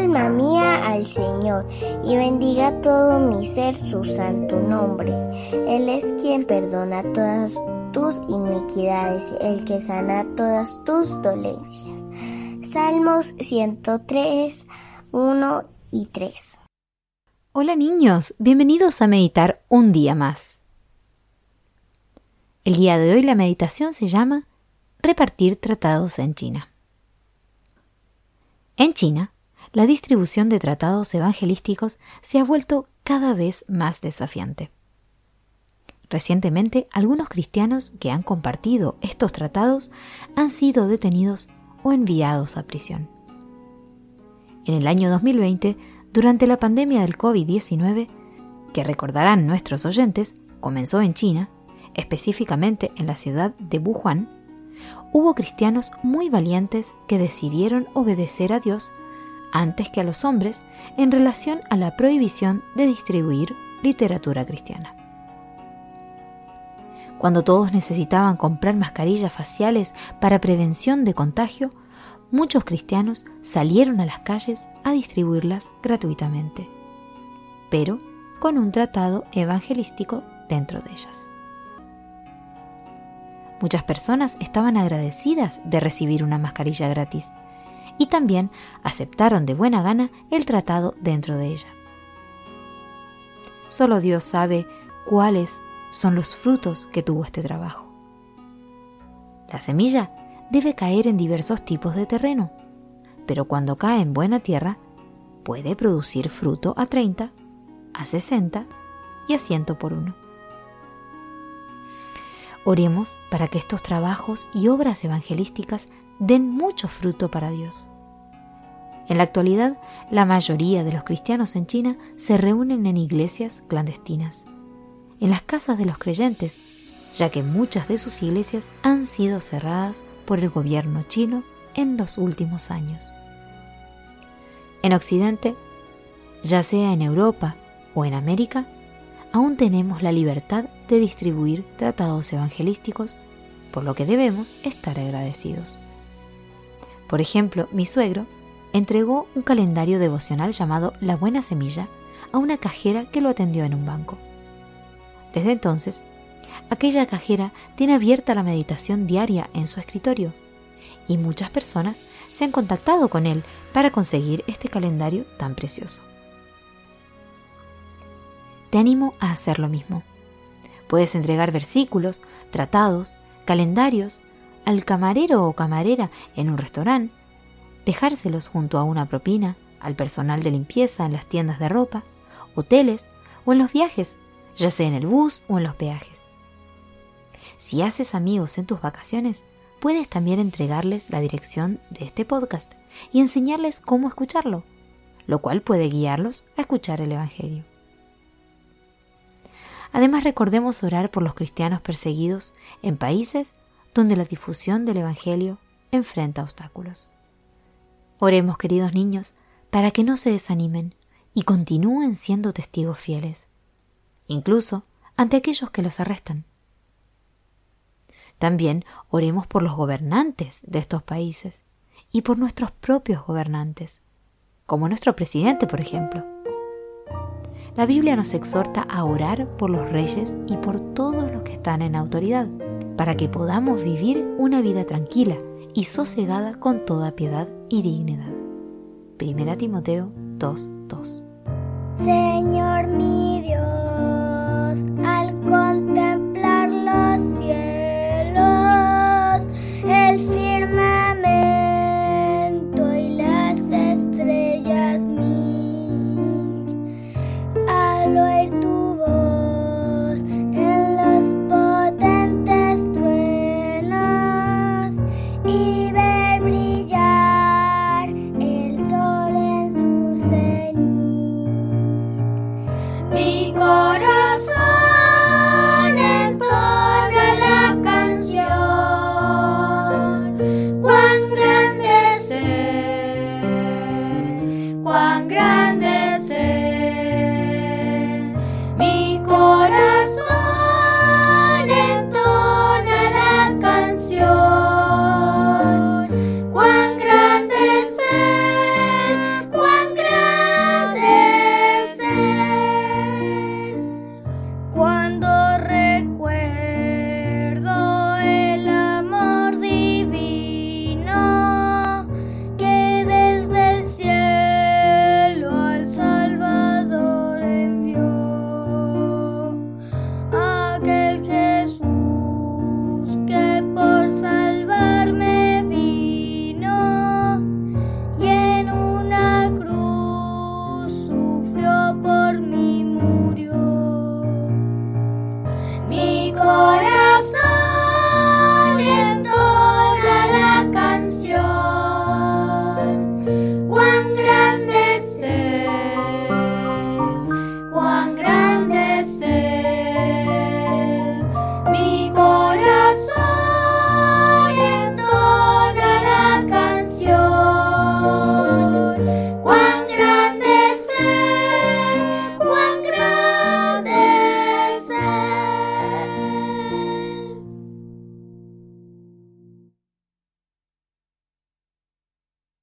alma mía al Señor y bendiga todo mi ser su santo nombre. Él es quien perdona todas tus iniquidades, el que sana todas tus dolencias. Salmos 103, 1 y 3. Hola niños, bienvenidos a meditar un día más. El día de hoy la meditación se llama Repartir tratados en China. En China, la distribución de tratados evangelísticos se ha vuelto cada vez más desafiante. Recientemente, algunos cristianos que han compartido estos tratados han sido detenidos o enviados a prisión. En el año 2020, durante la pandemia del COVID-19, que recordarán nuestros oyentes, comenzó en China, específicamente en la ciudad de Wuhan, hubo cristianos muy valientes que decidieron obedecer a Dios antes que a los hombres en relación a la prohibición de distribuir literatura cristiana. Cuando todos necesitaban comprar mascarillas faciales para prevención de contagio, muchos cristianos salieron a las calles a distribuirlas gratuitamente, pero con un tratado evangelístico dentro de ellas. Muchas personas estaban agradecidas de recibir una mascarilla gratis y también aceptaron de buena gana el tratado dentro de ella. Solo Dios sabe cuáles son los frutos que tuvo este trabajo. La semilla debe caer en diversos tipos de terreno, pero cuando cae en buena tierra puede producir fruto a 30, a 60 y a 100 por uno. Oremos para que estos trabajos y obras evangelísticas den mucho fruto para Dios. En la actualidad, la mayoría de los cristianos en China se reúnen en iglesias clandestinas, en las casas de los creyentes, ya que muchas de sus iglesias han sido cerradas por el gobierno chino en los últimos años. En Occidente, ya sea en Europa o en América, aún tenemos la libertad de distribuir tratados evangelísticos, por lo que debemos estar agradecidos. Por ejemplo, mi suegro entregó un calendario devocional llamado La Buena Semilla a una cajera que lo atendió en un banco. Desde entonces, aquella cajera tiene abierta la meditación diaria en su escritorio y muchas personas se han contactado con él para conseguir este calendario tan precioso te animo a hacer lo mismo. Puedes entregar versículos, tratados, calendarios al camarero o camarera en un restaurante, dejárselos junto a una propina al personal de limpieza en las tiendas de ropa, hoteles o en los viajes, ya sea en el bus o en los peajes. Si haces amigos en tus vacaciones, puedes también entregarles la dirección de este podcast y enseñarles cómo escucharlo, lo cual puede guiarlos a escuchar el Evangelio. Además recordemos orar por los cristianos perseguidos en países donde la difusión del Evangelio enfrenta obstáculos. Oremos, queridos niños, para que no se desanimen y continúen siendo testigos fieles, incluso ante aquellos que los arrestan. También oremos por los gobernantes de estos países y por nuestros propios gobernantes, como nuestro presidente, por ejemplo. La Biblia nos exhorta a orar por los reyes y por todos los que están en autoridad, para que podamos vivir una vida tranquila y sosegada con toda piedad y dignidad. Primera Timoteo 2:2 Señor